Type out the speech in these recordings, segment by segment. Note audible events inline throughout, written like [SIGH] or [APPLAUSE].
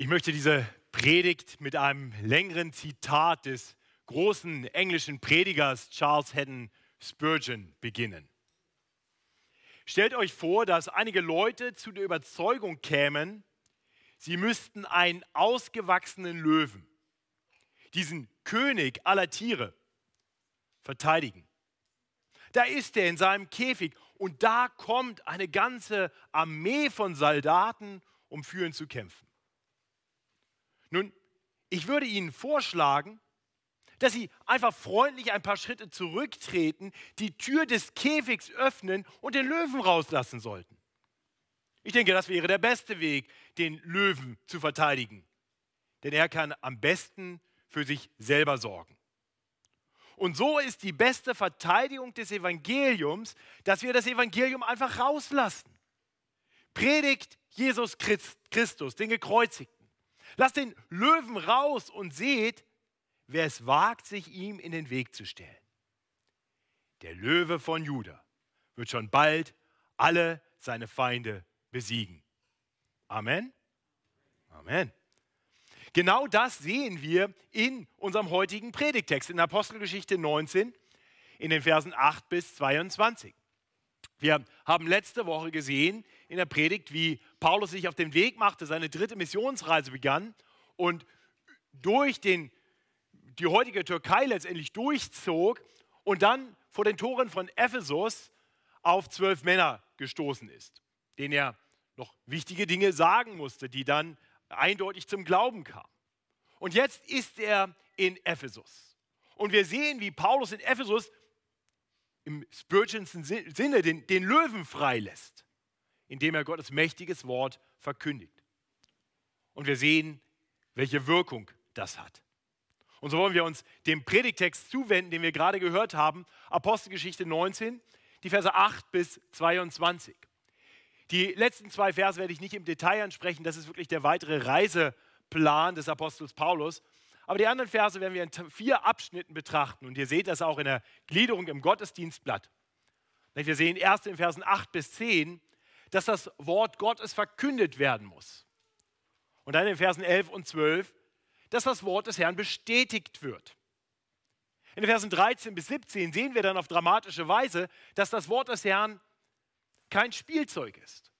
Ich möchte diese Predigt mit einem längeren Zitat des großen englischen Predigers Charles Haddon Spurgeon beginnen. Stellt euch vor, dass einige Leute zu der Überzeugung kämen, sie müssten einen ausgewachsenen Löwen, diesen König aller Tiere, verteidigen. Da ist er in seinem Käfig und da kommt eine ganze Armee von Soldaten, um für ihn zu kämpfen. Nun, ich würde Ihnen vorschlagen, dass Sie einfach freundlich ein paar Schritte zurücktreten, die Tür des Käfigs öffnen und den Löwen rauslassen sollten. Ich denke, das wäre der beste Weg, den Löwen zu verteidigen. Denn er kann am besten für sich selber sorgen. Und so ist die beste Verteidigung des Evangeliums, dass wir das Evangelium einfach rauslassen. Predigt Jesus Christus, den Gekreuzigten. Lasst den Löwen raus und seht, wer es wagt, sich ihm in den Weg zu stellen. Der Löwe von Juda wird schon bald alle seine Feinde besiegen. Amen. Amen. Genau das sehen wir in unserem heutigen Predigtext in Apostelgeschichte 19 in den Versen 8 bis 22. Wir haben letzte Woche gesehen in der Predigt, wie Paulus sich auf den Weg machte, seine dritte Missionsreise begann und durch den, die heutige Türkei letztendlich durchzog und dann vor den Toren von Ephesus auf zwölf Männer gestoßen ist, denen er noch wichtige Dinge sagen musste, die dann eindeutig zum Glauben kamen. Und jetzt ist er in Ephesus. Und wir sehen, wie Paulus in Ephesus im Spurgeonsten Sinne den, den Löwen freilässt, indem er Gottes mächtiges Wort verkündigt. Und wir sehen, welche Wirkung das hat. Und so wollen wir uns dem Predigtext zuwenden, den wir gerade gehört haben, Apostelgeschichte 19, die Verse 8 bis 22. Die letzten zwei Verse werde ich nicht im Detail ansprechen, das ist wirklich der weitere Reiseplan des Apostels Paulus. Aber die anderen Verse werden wir in vier Abschnitten betrachten. Und ihr seht das auch in der Gliederung im Gottesdienstblatt. Wir sehen erst in Versen 8 bis 10, dass das Wort Gottes verkündet werden muss. Und dann in Versen 11 und 12, dass das Wort des Herrn bestätigt wird. In den Versen 13 bis 17 sehen wir dann auf dramatische Weise, dass das Wort des Herrn kein Spielzeug ist.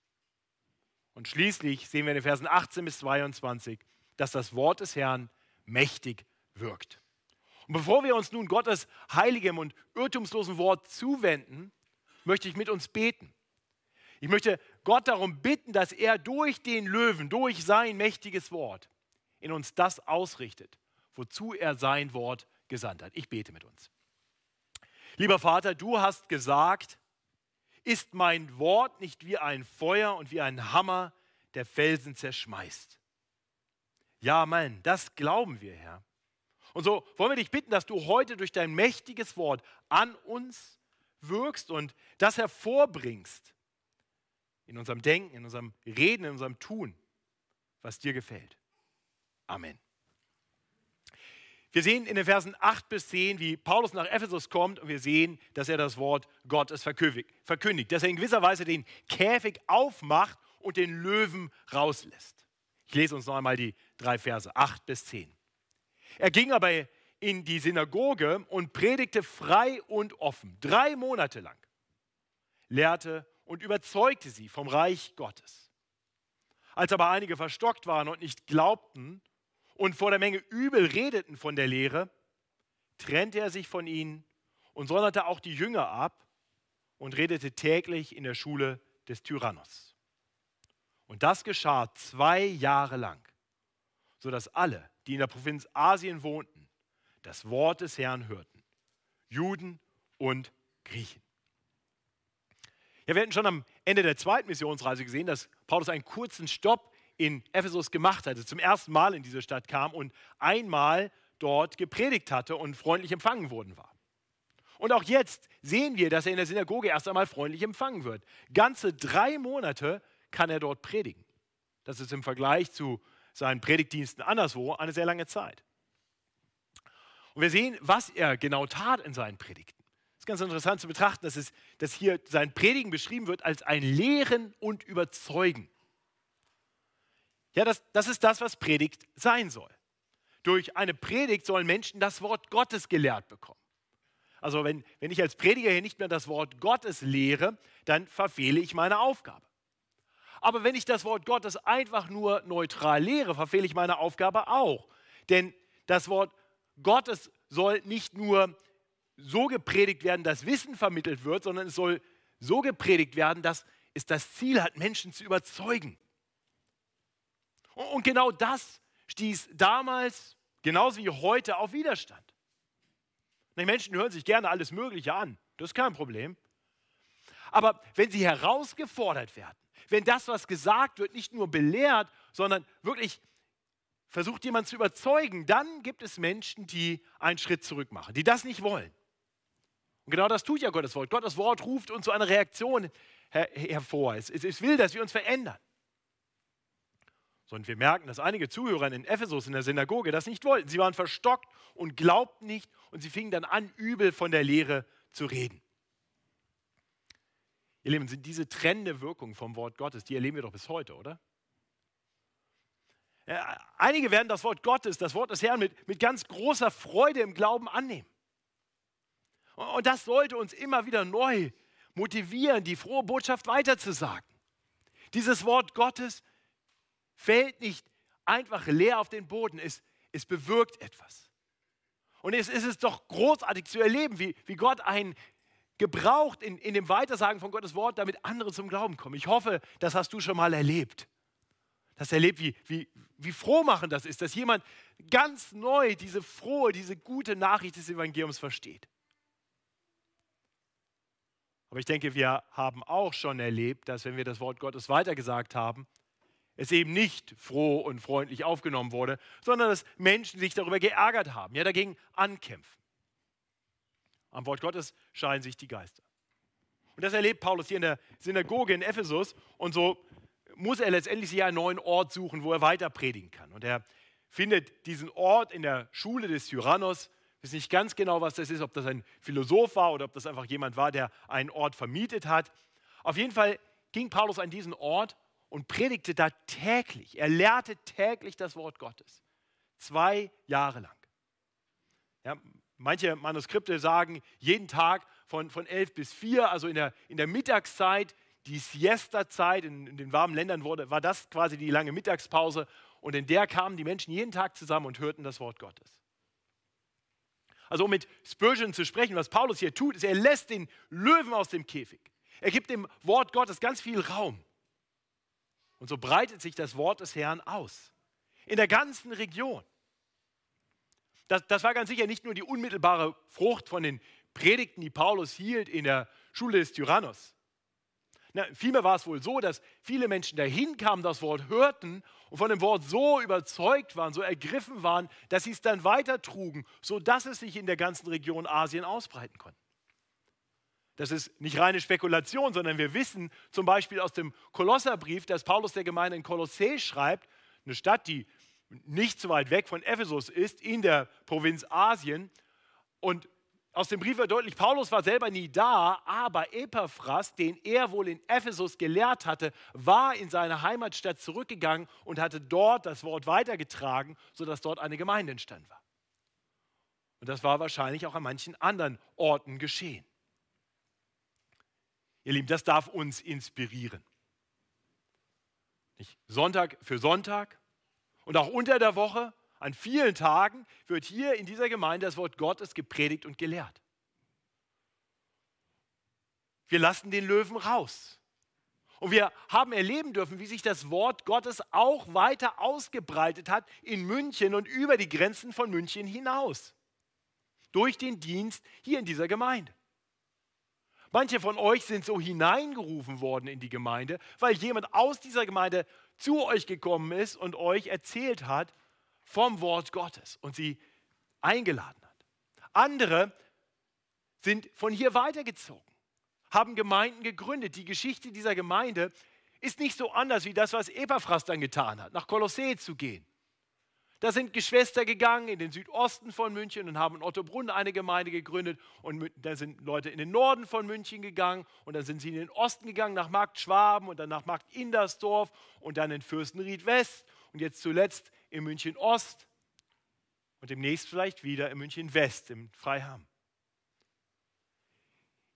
Und schließlich sehen wir in den Versen 18 bis 22, dass das Wort des Herrn mächtig wirkt. Und bevor wir uns nun Gottes heiligem und irrtumslosen Wort zuwenden, möchte ich mit uns beten. Ich möchte Gott darum bitten, dass er durch den Löwen, durch sein mächtiges Wort in uns das ausrichtet, wozu er sein Wort gesandt hat. Ich bete mit uns. Lieber Vater, du hast gesagt, ist mein Wort nicht wie ein Feuer und wie ein Hammer, der Felsen zerschmeißt. Ja, Mann, das glauben wir, Herr. Und so wollen wir dich bitten, dass du heute durch dein mächtiges Wort an uns wirkst und das hervorbringst in unserem Denken, in unserem Reden, in unserem Tun, was dir gefällt. Amen. Wir sehen in den Versen 8 bis 10, wie Paulus nach Ephesus kommt und wir sehen, dass er das Wort Gottes verkündigt, dass er in gewisser Weise den Käfig aufmacht und den Löwen rauslässt. Ich lese uns noch einmal die drei Verse, 8 bis 10. Er ging aber in die Synagoge und predigte frei und offen, drei Monate lang, lehrte und überzeugte sie vom Reich Gottes. Als aber einige verstockt waren und nicht glaubten und vor der Menge übel redeten von der Lehre, trennte er sich von ihnen und sonderte auch die Jünger ab und redete täglich in der Schule des Tyrannos. Und das geschah zwei Jahre lang, sodass alle, die in der Provinz Asien wohnten, das Wort des Herrn hörten, Juden und Griechen. Wir hatten schon am Ende der zweiten Missionsreise gesehen, dass Paulus einen kurzen Stopp in Ephesus gemacht hatte, zum ersten Mal in diese Stadt kam und einmal dort gepredigt hatte und freundlich empfangen worden war. Und auch jetzt sehen wir, dass er in der Synagoge erst einmal freundlich empfangen wird. Ganze drei Monate kann er dort predigen. Das ist im Vergleich zu seinen Predigtdiensten anderswo eine sehr lange Zeit. Und wir sehen, was er genau tat in seinen Predigten. Ganz interessant zu betrachten, dass, es, dass hier sein Predigen beschrieben wird als ein Lehren und Überzeugen. Ja, das, das ist das, was Predigt sein soll. Durch eine Predigt sollen Menschen das Wort Gottes gelehrt bekommen. Also wenn, wenn ich als Prediger hier nicht mehr das Wort Gottes lehre, dann verfehle ich meine Aufgabe. Aber wenn ich das Wort Gottes einfach nur neutral lehre, verfehle ich meine Aufgabe auch. Denn das Wort Gottes soll nicht nur so gepredigt werden, dass Wissen vermittelt wird, sondern es soll so gepredigt werden, dass es das Ziel hat, Menschen zu überzeugen. Und genau das stieß damals, genauso wie heute, auf Widerstand. Die Menschen hören sich gerne alles Mögliche an, das ist kein Problem. Aber wenn sie herausgefordert werden, wenn das, was gesagt wird, nicht nur belehrt, sondern wirklich versucht jemand zu überzeugen, dann gibt es Menschen, die einen Schritt zurück machen, die das nicht wollen. Und genau das tut ja Gottes Wort. Gottes Wort ruft uns zu einer Reaktion her hervor. Es, es, es will, dass wir uns verändern. So, und wir merken, dass einige Zuhörer in Ephesus in der Synagoge das nicht wollten. Sie waren verstockt und glaubten nicht und sie fingen dann an, übel von der Lehre zu reden. Ihr Lieben, sind diese trennende Wirkung vom Wort Gottes, die erleben wir doch bis heute, oder? Einige werden das Wort Gottes, das Wort des Herrn mit, mit ganz großer Freude im Glauben annehmen. Und das sollte uns immer wieder neu motivieren, die frohe Botschaft weiterzusagen. Dieses Wort Gottes fällt nicht einfach leer auf den Boden, es, es bewirkt etwas. Und es ist es doch großartig zu erleben, wie, wie Gott einen gebraucht in, in dem Weitersagen von Gottes Wort, damit andere zum Glauben kommen. Ich hoffe, das hast du schon mal erlebt. Das erlebt, wie, wie, wie frohmachend das ist, dass jemand ganz neu diese frohe, diese gute Nachricht des Evangeliums versteht. Aber ich denke, wir haben auch schon erlebt, dass wenn wir das Wort Gottes weitergesagt haben, es eben nicht froh und freundlich aufgenommen wurde, sondern dass Menschen sich darüber geärgert haben, ja dagegen ankämpfen. Am Wort Gottes scheiden sich die Geister. Und das erlebt Paulus hier in der Synagoge in Ephesus und so muss er letztendlich sich einen neuen Ort suchen, wo er weiter predigen kann. Und er findet diesen Ort in der Schule des Tyrannos. Weiß nicht ganz genau, was das ist, ob das ein Philosoph war oder ob das einfach jemand war, der einen Ort vermietet hat. Auf jeden Fall ging Paulus an diesen Ort und predigte da täglich. Er lehrte täglich das Wort Gottes. Zwei Jahre lang. Ja, manche Manuskripte sagen jeden Tag von, von elf bis vier, also in der, in der Mittagszeit, die Siesta-Zeit, in, in, den warmen Ländern wurde, war das quasi die lange Mittagspause. Und in der kamen die Menschen jeden Tag zusammen und hörten das Wort Gottes. Also um mit Spurgeon zu sprechen, was Paulus hier tut, ist, er lässt den Löwen aus dem Käfig. Er gibt dem Wort Gottes ganz viel Raum. Und so breitet sich das Wort des Herrn aus. In der ganzen Region. Das, das war ganz sicher nicht nur die unmittelbare Frucht von den Predigten, die Paulus hielt in der Schule des Tyrannos. Na, vielmehr war es wohl so, dass viele Menschen dahin kamen, das Wort hörten und von dem Wort so überzeugt waren, so ergriffen waren, dass sie es dann weitertrugen, sodass es sich in der ganzen Region Asien ausbreiten konnte. Das ist nicht reine Spekulation, sondern wir wissen zum Beispiel aus dem Kolosserbrief, dass Paulus der Gemeinde in Kolossä schreibt, eine Stadt, die nicht so weit weg von Ephesus ist, in der Provinz Asien. Und aus dem Brief wird deutlich, Paulus war selber nie da, aber Epaphras, den er wohl in Ephesus gelehrt hatte, war in seine Heimatstadt zurückgegangen und hatte dort das Wort weitergetragen, sodass dort eine Gemeinde entstanden war. Und das war wahrscheinlich auch an manchen anderen Orten geschehen. Ihr Lieben, das darf uns inspirieren. Nicht? Sonntag für Sonntag und auch unter der Woche, an vielen Tagen, wird hier in dieser Gemeinde das Wort Gottes gepredigt und gelehrt. Wir lassen den Löwen raus. Und wir haben erleben dürfen, wie sich das Wort Gottes auch weiter ausgebreitet hat in München und über die Grenzen von München hinaus. Durch den Dienst hier in dieser Gemeinde. Manche von euch sind so hineingerufen worden in die Gemeinde, weil jemand aus dieser Gemeinde zu euch gekommen ist und euch erzählt hat vom Wort Gottes und sie eingeladen hat. Andere sind von hier weitergezogen, haben Gemeinden gegründet. Die Geschichte dieser Gemeinde ist nicht so anders wie das, was Epaphras dann getan hat, nach Kolossee zu gehen. Da sind Geschwister gegangen in den Südosten von München und haben in Ottobrunn eine Gemeinde gegründet. Und da sind Leute in den Norden von München gegangen. Und dann sind sie in den Osten gegangen, nach Markt Schwaben und dann nach Markt Indersdorf und dann in Fürstenried West und jetzt zuletzt in München Ost und demnächst vielleicht wieder in München West, im Freiham.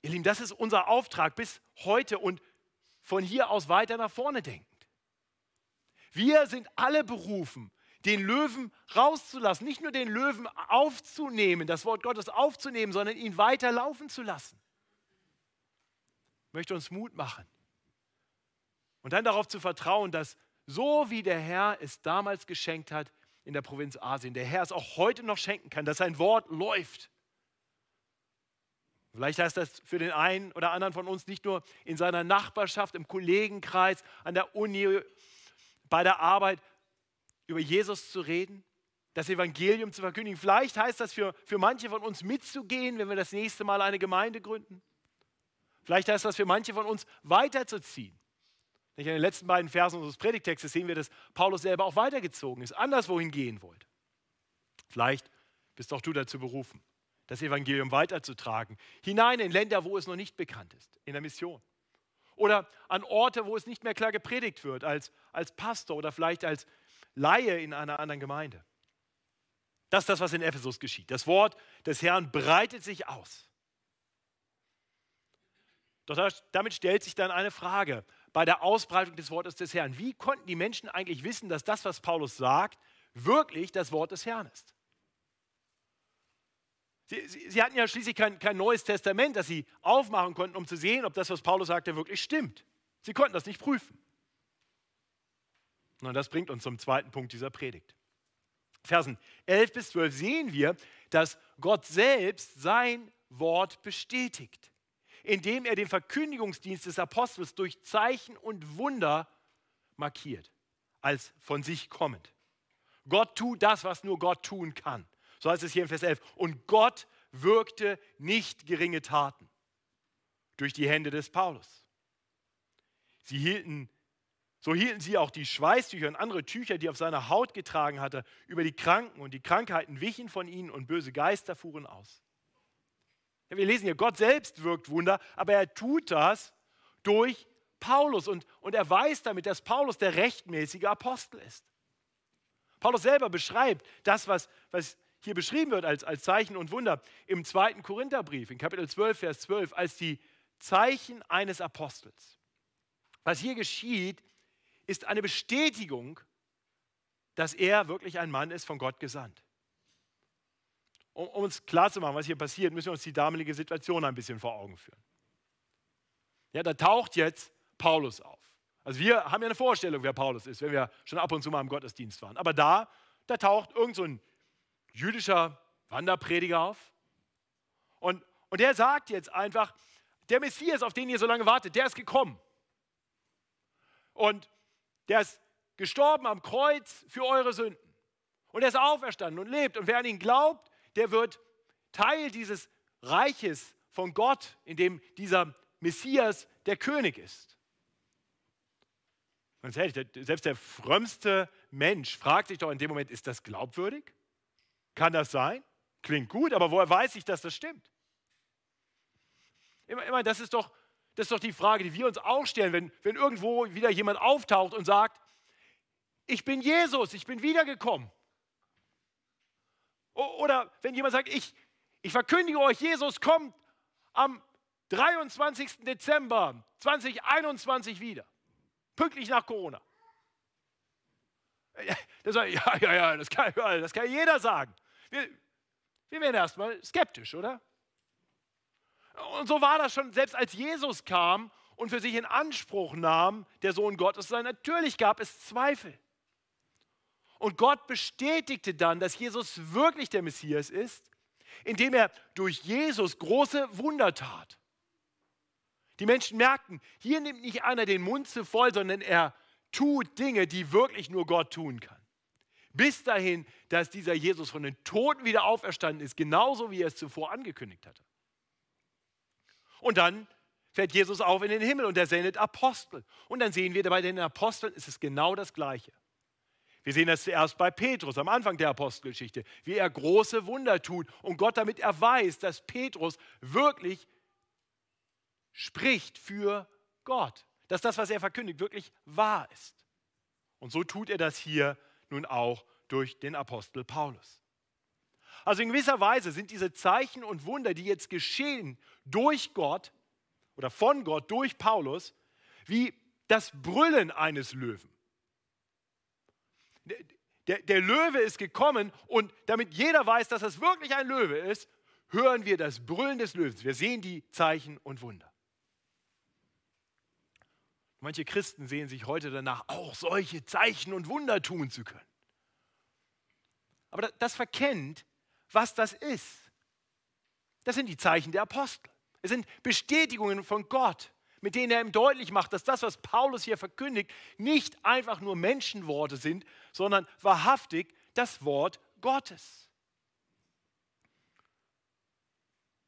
Ihr Lieben, das ist unser Auftrag bis heute und von hier aus weiter nach vorne denkend. Wir sind alle berufen, den Löwen rauszulassen, nicht nur den Löwen aufzunehmen, das Wort Gottes aufzunehmen, sondern ihn weiter laufen zu lassen. Ich möchte uns Mut machen und dann darauf zu vertrauen, dass so wie der Herr es damals geschenkt hat in der Provinz Asien, der Herr es auch heute noch schenken kann, dass sein Wort läuft. Vielleicht heißt das für den einen oder anderen von uns nicht nur in seiner Nachbarschaft, im Kollegenkreis, an der Uni, bei der Arbeit über Jesus zu reden, das Evangelium zu verkündigen. Vielleicht heißt das für, für manche von uns mitzugehen, wenn wir das nächste Mal eine Gemeinde gründen. Vielleicht heißt das für manche von uns weiterzuziehen. In den letzten beiden Versen unseres Predigtextes sehen wir, dass Paulus selber auch weitergezogen ist, anderswohin gehen wollte. Vielleicht bist auch du dazu berufen, das Evangelium weiterzutragen, hinein in Länder, wo es noch nicht bekannt ist, in der Mission. Oder an Orte, wo es nicht mehr klar gepredigt wird, als, als Pastor oder vielleicht als Laie in einer anderen Gemeinde. Das ist das, was in Ephesus geschieht. Das Wort des Herrn breitet sich aus. Doch damit stellt sich dann eine Frage bei der Ausbreitung des Wortes des Herrn. Wie konnten die Menschen eigentlich wissen, dass das, was Paulus sagt, wirklich das Wort des Herrn ist? Sie, sie, sie hatten ja schließlich kein, kein neues Testament, das sie aufmachen konnten, um zu sehen, ob das, was Paulus sagte, wirklich stimmt. Sie konnten das nicht prüfen. Und das bringt uns zum zweiten Punkt dieser Predigt. Versen 11 bis 12 sehen wir, dass Gott selbst sein Wort bestätigt indem er den Verkündigungsdienst des Apostels durch Zeichen und Wunder markiert, als von sich kommend. Gott tut das, was nur Gott tun kann. So heißt es hier in Vers 11. Und Gott wirkte nicht geringe Taten durch die Hände des Paulus. Sie hielten, so hielten sie auch die Schweißtücher und andere Tücher, die er auf seiner Haut getragen hatte, über die Kranken und die Krankheiten wichen von ihnen und böse Geister fuhren aus. Wir lesen hier, Gott selbst wirkt Wunder, aber er tut das durch Paulus und, und er weiß damit, dass Paulus der rechtmäßige Apostel ist. Paulus selber beschreibt das, was, was hier beschrieben wird als, als Zeichen und Wunder im zweiten Korintherbrief, in Kapitel 12, Vers 12, als die Zeichen eines Apostels. Was hier geschieht, ist eine Bestätigung, dass er wirklich ein Mann ist, von Gott gesandt um, um uns klarzumachen, was hier passiert, müssen wir uns die damalige Situation ein bisschen vor Augen führen. Ja, da taucht jetzt Paulus auf. Also wir haben ja eine Vorstellung, wer Paulus ist, wenn wir schon ab und zu mal im Gottesdienst waren. Aber da, da taucht irgend so ein jüdischer Wanderprediger auf. Und, und der sagt jetzt einfach, der Messias, auf den ihr so lange wartet, der ist gekommen. Und der ist gestorben am Kreuz für eure Sünden. Und er ist auferstanden und lebt. Und wer an ihn glaubt, der wird Teil dieses Reiches von Gott, in dem dieser Messias der König ist. Selbst der frömmste Mensch fragt sich doch in dem Moment, ist das glaubwürdig? Kann das sein? Klingt gut, aber woher weiß ich, dass das stimmt? Immer, immer das, ist doch, das ist doch die Frage, die wir uns auch stellen, wenn, wenn irgendwo wieder jemand auftaucht und sagt, ich bin Jesus, ich bin wiedergekommen. Oder wenn jemand sagt, ich, ich verkündige euch, Jesus kommt am 23. Dezember 2021 wieder, pünktlich nach Corona. [LAUGHS] Das, ja, ja, ja, das kann, [LAUGHS] das kann jeder sagen. Wir, wir werden erstmal skeptisch, oder? Und so war das schon, selbst als Jesus kam und für sich in Anspruch nahm, der Sohn Gottes sein. Natürlich gab es Zweifel. Und Gott bestätigte dann, dass Jesus wirklich der Messias ist, indem er durch Jesus große Wunder tat. Die Menschen merkten, hier nimmt nicht einer den Mund zu voll, sondern er tut Dinge, die wirklich nur Gott tun kann. Bis dahin, dass dieser Jesus von den Toten wieder auferstanden ist, genauso wie er es zuvor angekündigt hatte. Und dann fährt Jesus auf in den Himmel und er sendet Apostel. Und dann sehen wir, bei den Aposteln ist es genau das Gleiche. Wir sehen das zuerst bei Petrus am Anfang der Apostelgeschichte, wie er große Wunder tut und Gott damit erweist, dass Petrus wirklich spricht für Gott, dass das, was er verkündigt, wirklich wahr ist. Und so tut er das hier nun auch durch den Apostel Paulus. Also in gewisser Weise sind diese Zeichen und Wunder, die jetzt geschehen durch Gott oder von Gott durch Paulus, wie das Brüllen eines Löwen. Der, der, Löwe ist gekommen und damit jeder weiß, dass es wirklich ein Löwe ist, hören wir das Brüllen des Löwens. Wir sehen die Zeichen und Wunder. Manche Christen sehen sich heute danach, auch solche Zeichen und Wunder tun zu können. Aber das verkennt, was das ist. Das sind die Zeichen der Apostel. Es sind Bestätigungen von Gott, mit denen er ihm deutlich macht, dass das, was Paulus hier verkündigt, nicht einfach nur Menschenworte sind, sondern wahrhaftig das Wort Gottes.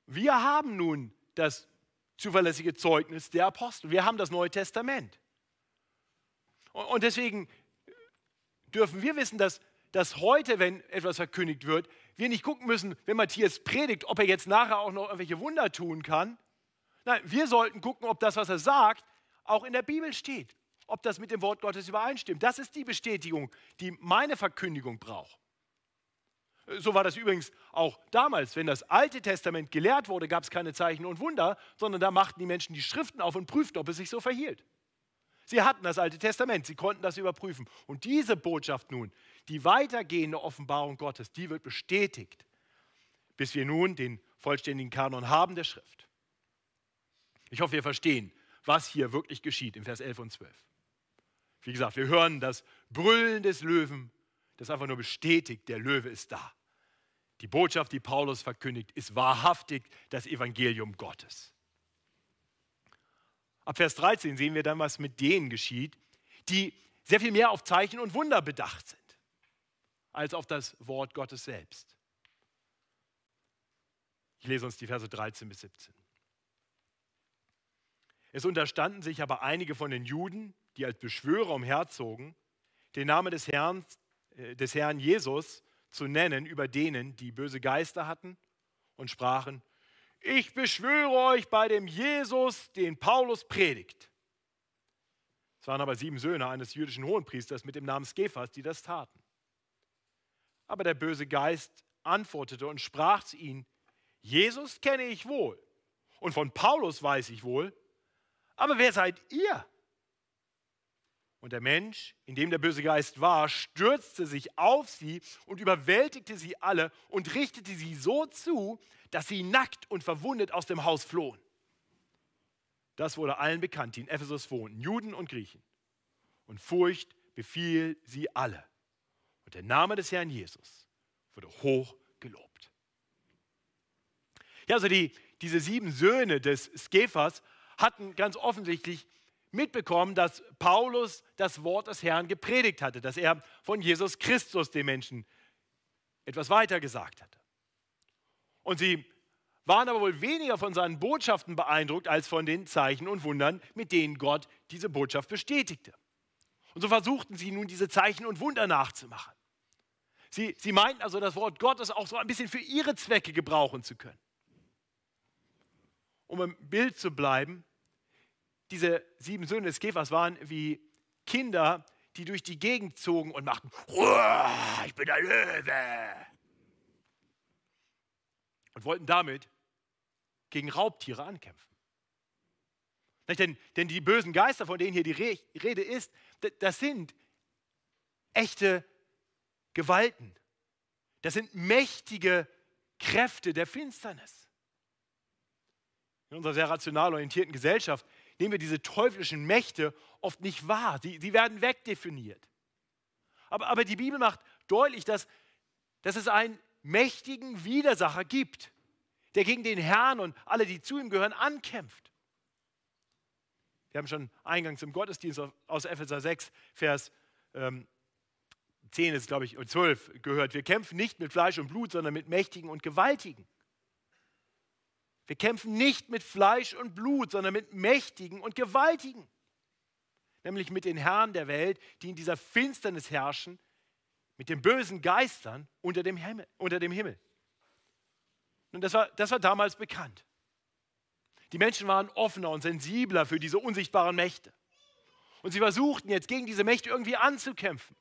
Wir haben nun das zuverlässige Zeugnis der Apostel. Wir haben das Neue Testament. Und deswegen dürfen wir wissen, dass, dass heute, wenn etwas verkündigt wird, wir nicht gucken müssen, wenn Matthias predigt, ob er jetzt nachher auch noch irgendwelche Wunder tun kann. Nein, wir sollten gucken, ob das, was er sagt, auch in der Bibel steht. Ob das mit dem Wort Gottes übereinstimmt. Das ist die Bestätigung, die meine Verkündigung braucht. So war das übrigens auch damals. Wenn das Alte Testament gelehrt wurde, gab es keine Zeichen und Wunder, sondern da machten die Menschen die Schriften auf und prüften, ob es sich so verhielt. Sie hatten das Alte Testament, sie konnten das überprüfen. Und diese Botschaft nun, die weitergehende Offenbarung Gottes, die wird bestätigt, bis wir nun den vollständigen Kanon haben der Schrift. Ich hoffe, wir verstehen, was hier wirklich geschieht in Vers 11 und 12. Wie gesagt, wir hören das Brüllen des Löwen das einfach nur bestätigt, der Löwe ist da. Die Botschaft, die Paulus verkündigt, ist wahrhaftig das Evangelium Gottes. Ab Vers 13 sehen wir dann, was mit denen geschieht, die sehr viel mehr auf Zeichen und Wunder bedacht sind, als auf das Wort Gottes selbst. Ich lese uns die Verse 13 bis 17. Es unterstanden sich aber einige von den Juden, die als Beschwörer umherzogen, den Namen des Herrn äh, des Herrn Jesus zu nennen über denen, die böse Geister hatten und sprachen, ich beschwöre euch bei dem Jesus, den Paulus predigt. Es waren aber sieben Söhne eines jüdischen Hohenpriesters mit dem Namen Skephas, die das taten. Aber der böse Geist antwortete und sprach zu ihnen, Jesus kenne ich wohl und von Paulus weiß ich wohl, aber wer seid ihr? Und der Mensch, in dem der böse Geist war, stürzte sich auf sie und überwältigte sie alle und richtete sie so zu, dass sie nackt und verwundet aus dem Haus flohen. Das wurde allen bekannt, die in Ephesus wohnten, Juden und Griechen. Und Furcht befiel sie alle. Und der Name des Herrn Jesus wurde hoch gelobt. Ja, also die, diese sieben Söhne des Skephas hatten ganz offensichtlich mitbekommen, dass Paulus das Wort des Herrn gepredigt hatte, dass er von Jesus Christus den Menschen etwas weiter gesagt hatte. Und sie waren aber wohl weniger von seinen Botschaften beeindruckt als von den Zeichen und Wundern, mit denen Gott diese Botschaft bestätigte. Und so versuchten sie nun diese Zeichen und Wunder nachzumachen. Sie, sie meinten also, das Wort Gottes auch so ein bisschen für ihre Zwecke gebrauchen zu können. Um im Bild zu bleiben, diese sieben Söhne des Käfers waren wie Kinder, die durch die Gegend zogen und machten, ich bin der Löwe. Und wollten damit gegen Raubtiere ankämpfen. Denn, denn die bösen Geister, von denen hier die Rede ist, das sind echte Gewalten. Das sind mächtige Kräfte der Finsternis. In unserer sehr rational orientierten Gesellschaft nehmen wir diese teuflischen Mächte oft nicht wahr. Sie, sie werden wegdefiniert. Aber, aber die Bibel macht deutlich, dass, dass es einen mächtigen Widersacher gibt, der gegen den Herrn und alle, die zu ihm gehören, ankämpft. Wir haben schon eingangs im Gottesdienst aus Epheser 6, Vers ähm, 10 ist, glaube ich, und 12 gehört. Wir kämpfen nicht mit Fleisch und Blut, sondern mit Mächtigen und Gewaltigen. Wir kämpfen nicht mit Fleisch und Blut, sondern mit Mächtigen und Gewaltigen. Nämlich mit den Herren der Welt, die in dieser Finsternis herrschen, mit den bösen Geistern unter dem Himmel. Unter dem Himmel. Und das war, das war damals bekannt. Die Menschen waren offener und sensibler für diese unsichtbaren Mächte. Und sie versuchten jetzt gegen diese Mächte irgendwie anzukämpfen.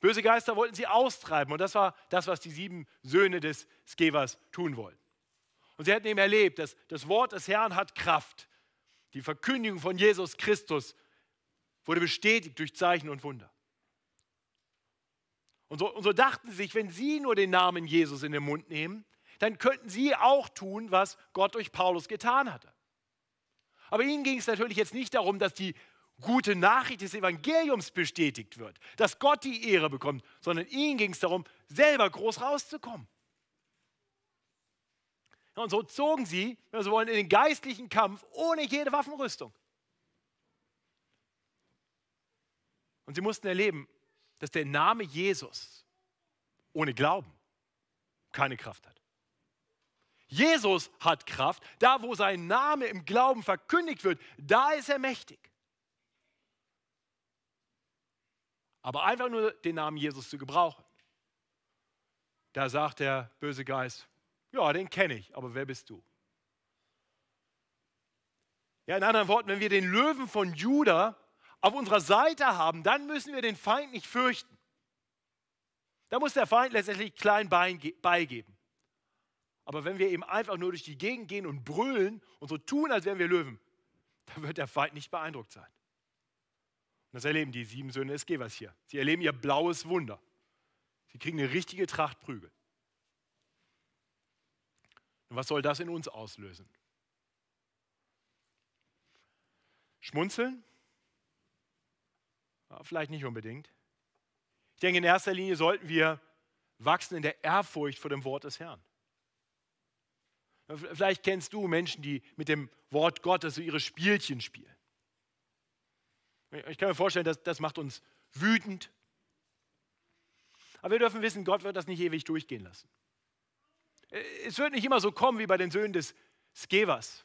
Böse Geister wollten sie austreiben und das war das, was die sieben Söhne des Skevas tun wollten. Und sie hatten eben erlebt, dass das Wort des Herrn hat Kraft. Die Verkündigung von Jesus Christus wurde bestätigt durch Zeichen und Wunder. Und so, und so dachten sie sich, wenn sie nur den Namen Jesus in den Mund nehmen, dann könnten sie auch tun, was Gott durch Paulus getan hatte. Aber ihnen ging es natürlich jetzt nicht darum, dass die gute Nachricht des Evangeliums bestätigt wird, dass Gott die Ehre bekommt, sondern ihnen ging es darum, selber groß rauszukommen. Und so zogen sie, wenn so wollen, in den geistlichen Kampf ohne jede Waffenrüstung. Und sie mussten erleben, dass der Name Jesus ohne Glauben keine Kraft hat. Jesus hat Kraft. Da, wo sein Name im Glauben verkündigt wird, da ist er mächtig. Aber einfach nur den Namen Jesus zu gebrauchen, da sagt der böse Geist, ja, den kenne ich, aber wer bist du? Ja, in anderen Worten, wenn wir den Löwen von Juda auf unserer Seite haben, dann müssen wir den Feind nicht fürchten. Da muss der Feind letztendlich klein beigeben. Aber wenn wir eben einfach nur durch die Gegend gehen und brüllen und so tun, als wären wir Löwen, [LAUGHS] dann wird der Feind nicht beeindruckt sein. Und das erleben die sieben Söhne des Gevers hier. Sie erleben ihr blaues Wunder. Sie kriegen eine richtige Tracht Prügel. Und was soll das in uns auslösen? Schmunzeln? Ja, vielleicht nicht unbedingt. Ich denke, in erster Linie sollten wir wachsen in der Ehrfurcht vor dem Wort des Herrn. Vielleicht kennst du Menschen, die mit dem Wort Gottes so ihre Spielchen spielen. Ich kann mir vorstellen, dass das macht uns wütend. Aber wir dürfen wissen, Gott wird das nicht ewig durchgehen lassen. Es wird nicht immer so kommen wie bei den Söhnen des Skevers,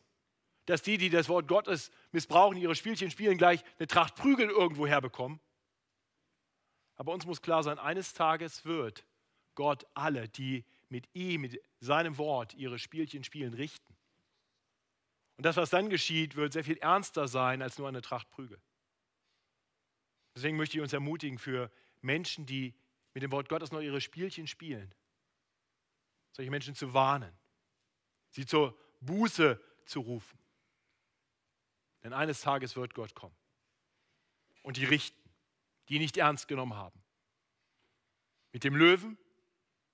dass die, die das Wort Gottes missbrauchen, ihre Spielchen spielen, gleich eine Tracht Prügel irgendwo herbekommen. Aber uns muss klar sein, eines Tages wird Gott alle, die mit ihm, mit seinem Wort ihre Spielchen spielen, richten. Und das, was dann geschieht, wird sehr viel ernster sein als nur eine Tracht Prügel. Deswegen möchte ich uns ermutigen für Menschen, die mit dem Wort Gottes noch ihre Spielchen spielen, solche Menschen zu warnen, sie zur Buße zu rufen. Denn eines Tages wird Gott kommen und die richten, die nicht ernst genommen haben. Mit dem Löwen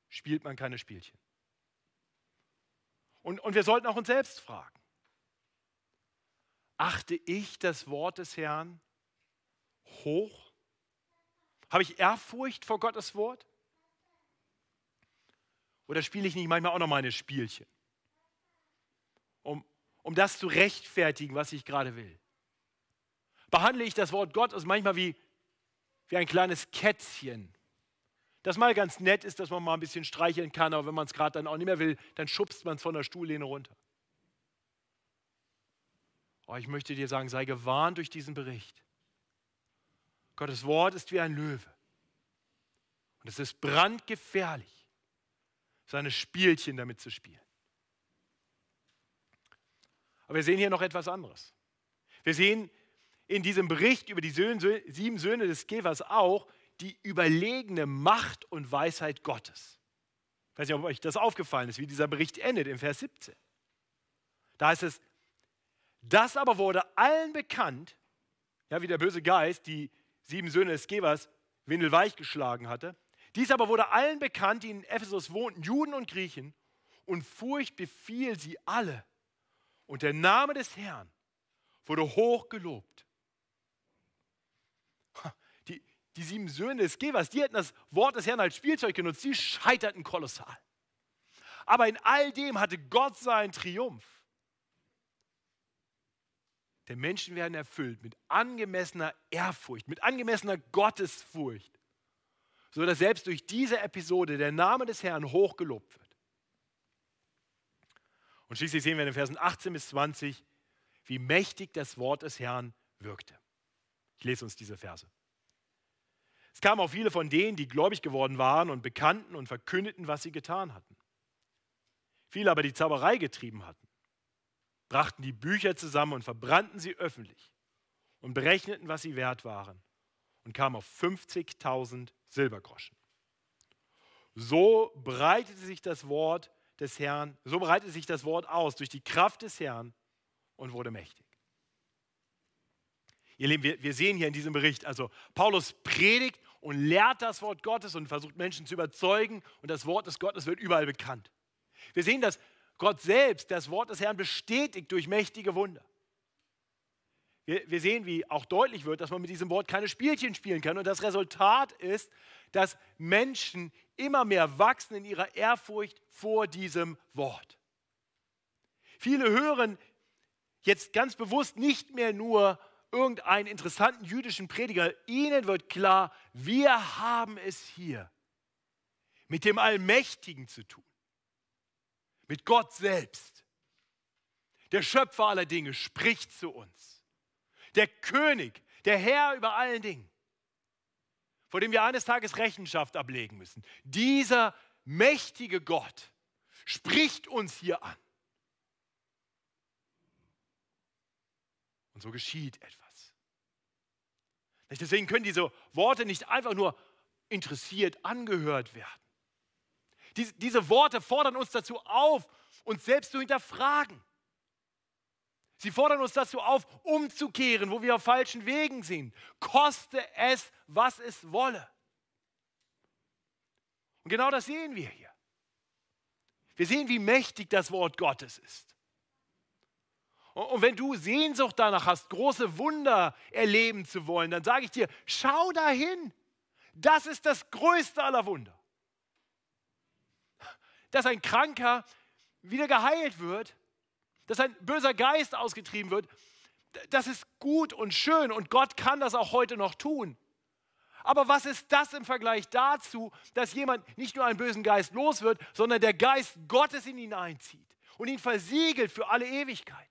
spielt man keine Spielchen. Und, und wir sollten auch uns selbst fragen, achte ich das Wort des Herrn hoch? Habe ich Ehrfurcht vor Gottes Wort? Oder spiele ich nicht manchmal auch noch meine Spielchen? Um, um das zu rechtfertigen, was ich gerade will. Behandle ich das Wort Gottes manchmal wie, wie ein kleines Kätzchen, das mal ganz nett ist, dass man mal ein bisschen streicheln kann, aber wenn man es gerade dann auch nicht mehr will, dann schubst man es von der Stuhllehne runter. Oh, ich möchte dir sagen, sei gewarnt durch diesen Bericht. Gottes Wort ist wie ein Löwe. Und es ist brandgefährlich seine Spielchen damit zu spielen. Aber wir sehen hier noch etwas anderes. Wir sehen in diesem Bericht über die Söhne, sieben Söhne des Käfers auch die überlegene Macht und Weisheit Gottes. Ich weiß nicht, ob euch das aufgefallen ist, wie dieser Bericht endet im Vers 17. Da heißt es, das aber wurde allen bekannt, ja, wie der böse Geist die sieben Söhne des Gebers windelweich geschlagen hatte. Dies aber wurde allen bekannt, die in Ephesus wohnten, Juden und Griechen, und Furcht befiel sie alle. Und der Name des Herrn wurde hoch gelobt. Die, die sieben Söhne des Gevers, die hätten das Wort des Herrn als Spielzeug genutzt, die scheiterten kolossal. Aber in all dem hatte Gott seinen Triumph. Denn Menschen werden erfüllt mit angemessener Ehrfurcht, mit angemessener Gottesfurcht so dass selbst durch diese Episode der Name des Herrn hochgelobt wird. Und schließlich sehen wir in den Versen 18 bis 20, wie mächtig das Wort des Herrn wirkte. Ich lese uns diese Verse. Es kamen auch viele von denen, die gläubig geworden waren und bekannten und verkündeten, was sie getan hatten. Viele aber, die Zauberei getrieben hatten, brachten die Bücher zusammen und verbrannten sie öffentlich und berechneten, was sie wert waren und kamen auf 50.000 Silbergroschen. So breitete sich das Wort des Herrn, so breitete sich das Wort aus durch die Kraft des Herrn und wurde mächtig. Ihr Lieben, wir, wir sehen hier in diesem Bericht, also Paulus predigt und lehrt das Wort Gottes und versucht Menschen zu überzeugen und das Wort des Gottes wird überall bekannt. Wir sehen, dass Gott selbst das Wort des Herrn bestätigt durch mächtige Wunder. Wir, wir sehen, wie auch deutlich wird, dass man mit diesem Wort keine Spielchen spielen kann. Und das Resultat ist, dass Menschen immer mehr wachsen in ihrer Ehrfurcht vor diesem Wort. Viele hören jetzt ganz bewusst nicht mehr nur irgendeinen interessanten jüdischen Prediger. Ihnen wird klar, wir haben es hier mit dem Allmächtigen zu tun, mit Gott selbst. Der Schöpfer aller Dinge spricht zu uns. Der König, der Herr über allen Dingen, vor dem wir eines Tages Rechenschaft ablegen müssen. Dieser mächtige Gott spricht uns hier an. Und so geschieht etwas. Deswegen können diese Worte nicht einfach nur interessiert angehört werden. Diese Worte fordern uns dazu auf, uns selbst zu hinterfragen. Sie fordern uns dazu auf, umzukehren, wo wir auf falschen Wegen sind. Koste es, was es wolle. Und genau das sehen wir hier. Wir sehen, wie mächtig das Wort Gottes ist. Und wenn du Sehnsucht danach hast, große Wunder erleben zu wollen, dann sage ich dir, schau dahin. Das ist das größte aller Wunder. Dass ein Kranker wieder geheilt wird, dass ein böser Geist ausgetrieben wird, das ist gut und schön und Gott kann das auch heute noch tun. Aber was ist das im Vergleich dazu, dass jemand nicht nur einen bösen Geist los wird, sondern der Geist Gottes in ihn einzieht und ihn versiegelt für alle Ewigkeit?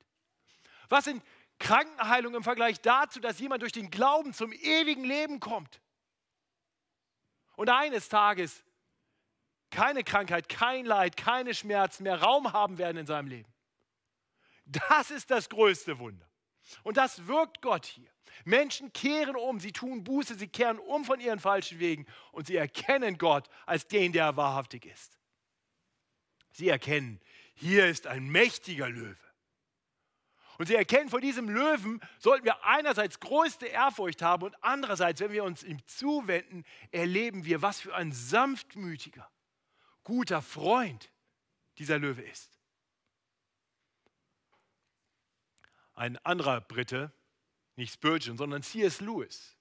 Was sind Krankenheilungen im Vergleich dazu, dass jemand durch den Glauben zum ewigen Leben kommt? Und eines Tages keine Krankheit, kein Leid, keine Schmerzen mehr Raum haben werden in seinem Leben. Das ist das größte Wunder. Und das wirkt Gott hier. Menschen kehren um, sie tun Buße, sie kehren um von ihren falschen Wegen und sie erkennen Gott als den, der wahrhaftig ist. Sie erkennen, hier ist ein mächtiger Löwe. Und sie erkennen, vor diesem Löwen sollten wir einerseits größte Ehrfurcht haben und andererseits, wenn wir uns ihm zuwenden, erleben wir, was für ein sanftmütiger, guter Freund dieser Löwe ist. Ein anderer Brite, nicht Spurgeon, sondern C.S. Lewis,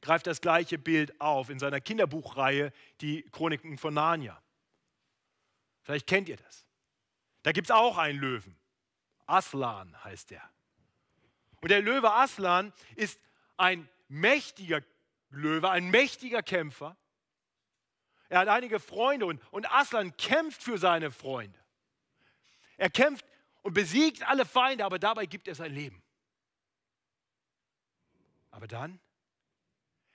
greift das gleiche Bild auf in seiner Kinderbuchreihe Die Chroniken von Narnia. Vielleicht kennt ihr das. Da gibt es auch einen Löwen. Aslan heißt er. Und der Löwe Aslan ist ein mächtiger Löwe, ein mächtiger Kämpfer. Er hat einige Freunde und, und Aslan kämpft für seine Freunde. Er kämpft und besiegt alle Feinde, aber dabei gibt er sein Leben. Aber dann,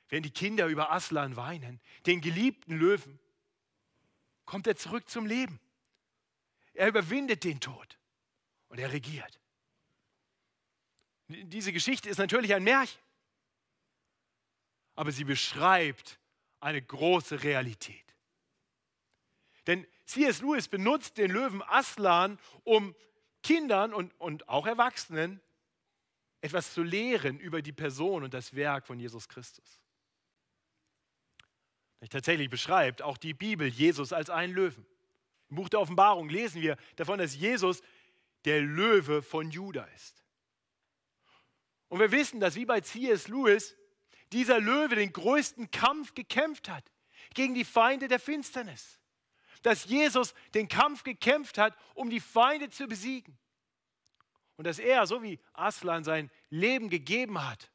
wenn die Kinder über Aslan weinen, den geliebten Löwen, kommt er zurück zum Leben. Er überwindet den Tod und er regiert. Diese Geschichte ist natürlich ein Märchen, aber sie beschreibt eine große Realität. Denn C.S. Lewis benutzt den Löwen Aslan, um Kindern und, und auch Erwachsenen etwas zu lehren über die Person und das Werk von Jesus Christus. Tatsächlich beschreibt auch die Bibel Jesus als einen Löwen. Im Buch der Offenbarung lesen wir davon, dass Jesus der Löwe von Juda ist. Und wir wissen, dass wie bei C.S. Lewis dieser Löwe den größten Kampf gekämpft hat gegen die Feinde der Finsternis. Dass Jesus den Kampf gekämpft hat, um die Feinde zu besiegen. Und dass er, so wie Aslan, sein Leben gegeben hat,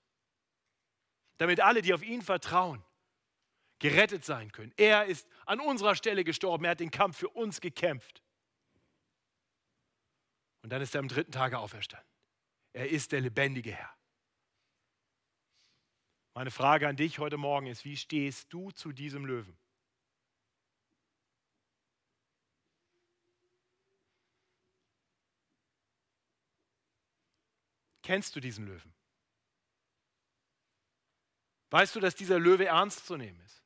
damit alle, die auf ihn vertrauen, gerettet sein können. Er ist an unserer Stelle gestorben. Er hat den Kampf für uns gekämpft. Und dann ist er am dritten Tage auferstanden. Er ist der lebendige Herr. Meine Frage an dich heute Morgen ist, wie stehst du zu diesem Löwen? Kennst du diesen Löwen? Weißt du, dass dieser Löwe ernst zu nehmen ist?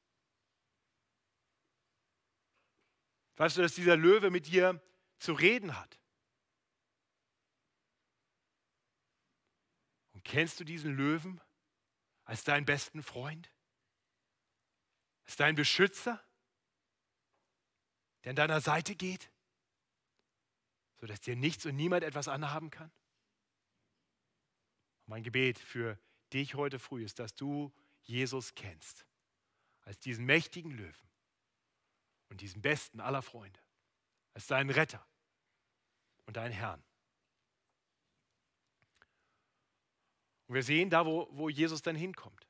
Weißt du, dass dieser Löwe mit dir zu reden hat? Und kennst du diesen Löwen als deinen besten Freund? Als deinen Beschützer, der an deiner Seite geht, sodass dir nichts und niemand etwas anhaben kann? Mein Gebet für dich heute früh ist, dass du Jesus kennst als diesen mächtigen Löwen und diesen besten aller Freunde, als deinen Retter und deinen Herrn. Und wir sehen da, wo, wo Jesus dann hinkommt.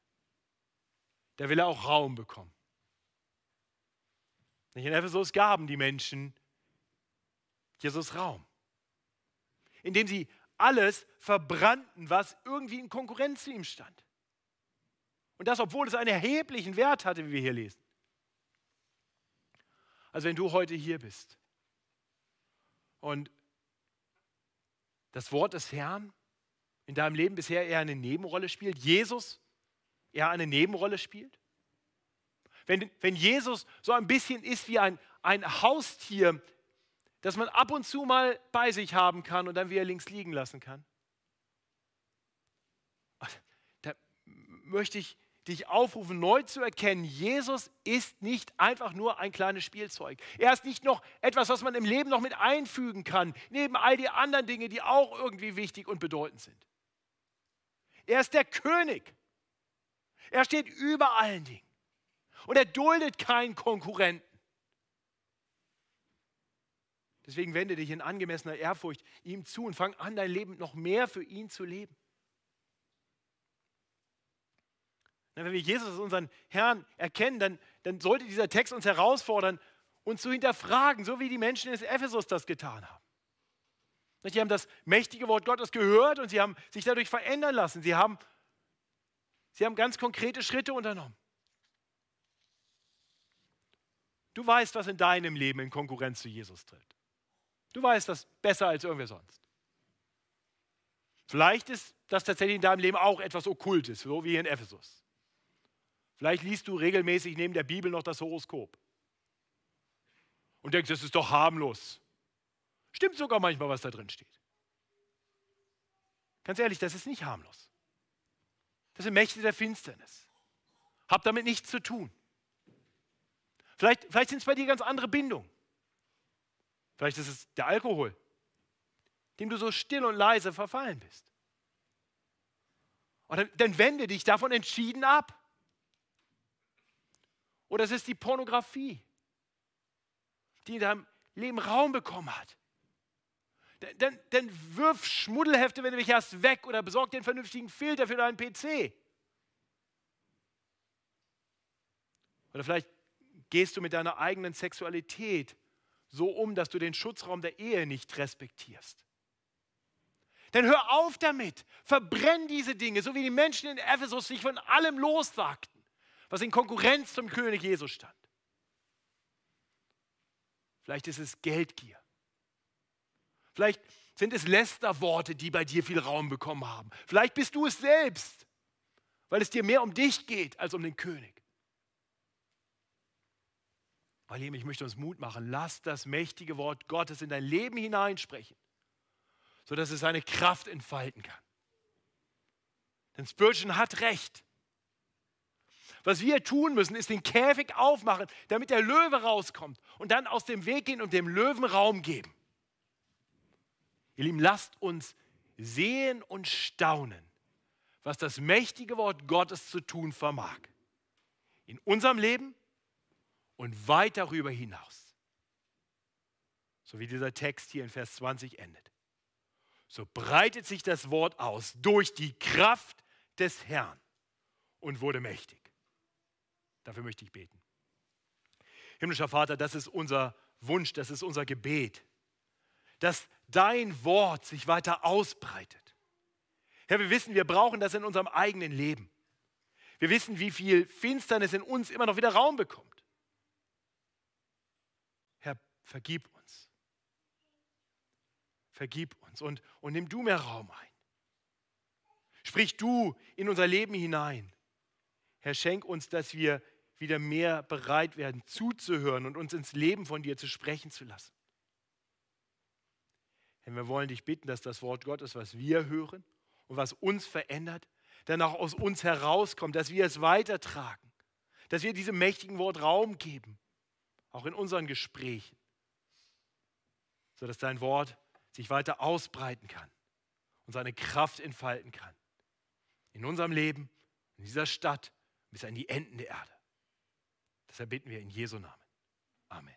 Da will er auch Raum bekommen. In Ephesus gaben die Menschen Jesus Raum, indem sie alles verbrannten, was irgendwie in Konkurrenz zu ihm stand. Und das, obwohl es einen erheblichen Wert hatte, wie wir hier lesen. Also wenn du heute hier bist und das Wort des Herrn in deinem Leben bisher eher eine Nebenrolle spielt, Jesus eher eine Nebenrolle spielt, wenn, wenn Jesus so ein bisschen ist wie ein, ein Haustier, das man ab und zu mal bei sich haben kann und dann wieder links liegen lassen kann, da möchte ich dich aufrufen, neu zu erkennen, Jesus ist nicht einfach nur ein kleines Spielzeug. Er ist nicht noch etwas, was man im Leben noch mit einfügen kann, neben all die anderen Dinge, die auch irgendwie wichtig und bedeutend sind. Er ist der König. Er steht über allen Dingen. Und er duldet keinen Konkurrenten. Deswegen wende dich in angemessener Ehrfurcht ihm zu und fang an, dein Leben noch mehr für ihn zu leben. Wenn wir Jesus als unseren Herrn erkennen, dann, dann sollte dieser Text uns herausfordern, uns zu hinterfragen, so wie die Menschen in Ephesus das getan haben. Sie haben das mächtige Wort Gottes gehört und sie haben sich dadurch verändern lassen. Sie haben, sie haben ganz konkrete Schritte unternommen. Du weißt, was in deinem Leben in Konkurrenz zu Jesus tritt. Du weißt das besser als irgendwer sonst. Vielleicht ist das tatsächlich in deinem Leben auch etwas Okkultes, so wie in Ephesus. Vielleicht liest du regelmäßig neben der Bibel noch das Horoskop und denkst, das ist doch harmlos. Stimmt sogar manchmal, was da drin steht. Ganz ehrlich, das ist nicht harmlos. Das sind Mächte der Finsternis. Hab damit nichts zu tun. Vielleicht, vielleicht sind es bei dir ganz andere Bindungen. Vielleicht ist es der Alkohol, dem du so still und leise verfallen bist. Und dann, dann wende dich davon entschieden ab. Oder es ist die Pornografie, die in deinem Leben Raum bekommen hat. Dann, dann wirf Schmuddelhefte, wenn du mich hast, weg oder besorg einen vernünftigen Filter für deinen PC. Oder vielleicht gehst du mit deiner eigenen Sexualität so um, dass du den Schutzraum der Ehe nicht respektierst. Dann hör auf damit. Verbrenn diese Dinge, so wie die Menschen in Ephesus sich von allem lossagten was in Konkurrenz zum König Jesus stand. Vielleicht ist es Geldgier. Vielleicht sind es Lästerworte, die bei dir viel Raum bekommen haben. Vielleicht bist du es selbst, weil es dir mehr um dich geht als um den König. Weil ich möchte uns Mut machen. Lass das mächtige Wort Gottes in dein Leben hineinsprechen, sodass es seine Kraft entfalten kann. Denn Spurgeon hat recht. Was wir tun müssen, ist den Käfig aufmachen, damit der Löwe rauskommt und dann aus dem Weg gehen und dem Löwen Raum geben. Ihr Lieben, lasst uns sehen und staunen, was das mächtige Wort Gottes zu tun vermag. In unserem Leben und weit darüber hinaus. So wie dieser Text hier in Vers 20 endet. So breitet sich das Wort aus durch die Kraft des Herrn und wurde mächtig. Dafür möchte ich beten. Himmlischer Vater, das ist unser Wunsch, das ist unser Gebet, dass dein Wort sich weiter ausbreitet. Herr, wir wissen, wir brauchen das in unserem eigenen Leben. Wir wissen, wie viel Finsternis in uns immer noch wieder Raum bekommt. Vergib uns. Vergib uns und, und nimm du mehr Raum ein. Sprich du in unser Leben hinein Herr, schenk uns, dass wir wieder mehr bereit werden, zuzuhören und uns ins Leben von dir zu sprechen zu lassen. Denn wir wollen dich bitten, dass das Wort Gottes, was wir hören und was uns verändert, dann auch aus uns herauskommt, dass wir es weitertragen, dass wir diesem mächtigen Wort Raum geben, auch in unseren Gesprächen, sodass dein Wort sich weiter ausbreiten kann und seine Kraft entfalten kann. In unserem Leben, in dieser Stadt, bis an die Enden der Erde. Deshalb bitten wir in Jesu Namen. Amen.